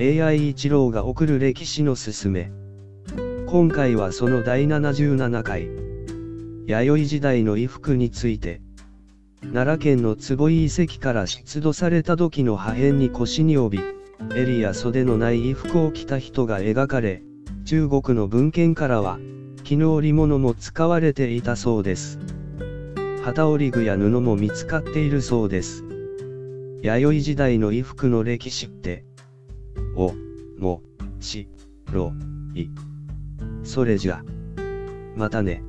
AI 一郎が送る歴史のすすめ。今回はその第77回。弥生時代の衣服について。奈良県の坪井遺跡から出土された土器の破片に腰に帯び、襟や袖のない衣服を着た人が描かれ、中国の文献からは、絹織物も使われていたそうです。旗織具や布も見つかっているそうです。弥生時代の衣服の歴史って、お、も、し、ろ、い。それじゃ。またね。